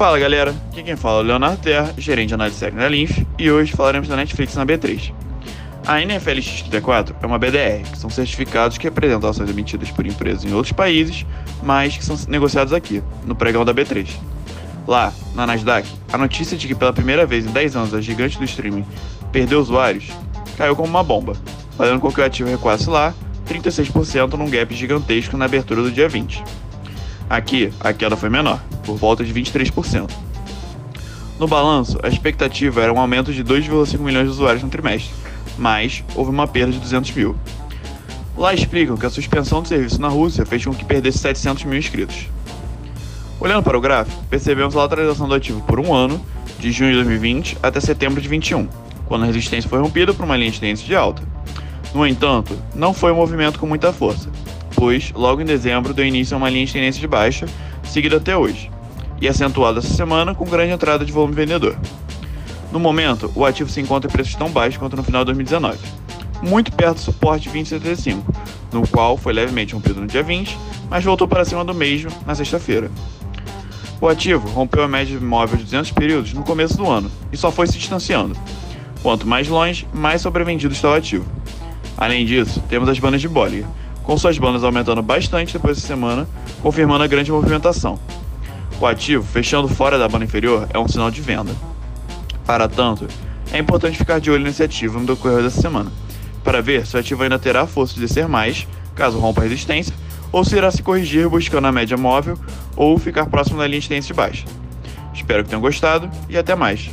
Fala galera, aqui quem fala é o Leonardo Terra, gerente de análise técnica da Linf, e hoje falaremos da Netflix na B3. A NFL XT4 é uma BDR, que são certificados que representam ações emitidas por empresas em outros países, mas que são negociados aqui, no pregão da B3. Lá, na Nasdaq, a notícia de que pela primeira vez em 10 anos a gigante do streaming perdeu usuários caiu como uma bomba, fazendo com que o ativo recuasse lá 36% num gap gigantesco na abertura do dia 20. Aqui, a queda foi menor, por volta de 23%. No balanço, a expectativa era um aumento de 2,5 milhões de usuários no trimestre, mas houve uma perda de 200 mil. Lá explicam que a suspensão do serviço na Rússia fez com que perdesse 700 mil inscritos. Olhando para o gráfico, percebemos a lateralização do ativo por um ano, de junho de 2020 até setembro de 2021, quando a resistência foi rompida por uma linha de tendência de alta. No entanto, não foi um movimento com muita força, pois logo em dezembro deu início a uma linha de tendência de baixa, seguida até hoje, e acentuada essa semana com grande entrada de volume vendedor. No momento, o ativo se encontra em preços tão baixos quanto no final de 2019, muito perto do suporte 2075, no qual foi levemente rompido no dia 20, mas voltou para cima do mesmo na sexta-feira. O ativo rompeu a média móvel de 200 períodos no começo do ano e só foi se distanciando. Quanto mais longe, mais sobrevendido está o ativo. Além disso, temos as bandas de Bollinger, com suas bandas aumentando bastante depois da semana, confirmando a grande movimentação. O ativo, fechando fora da banda inferior, é um sinal de venda. Para tanto, é importante ficar de olho nesse ativo no decorrer dessa semana, para ver se o ativo ainda terá força de descer mais, caso rompa a resistência, ou se irá se corrigir buscando a média móvel ou ficar próximo da linha de tendência de baixa. Espero que tenham gostado e até mais.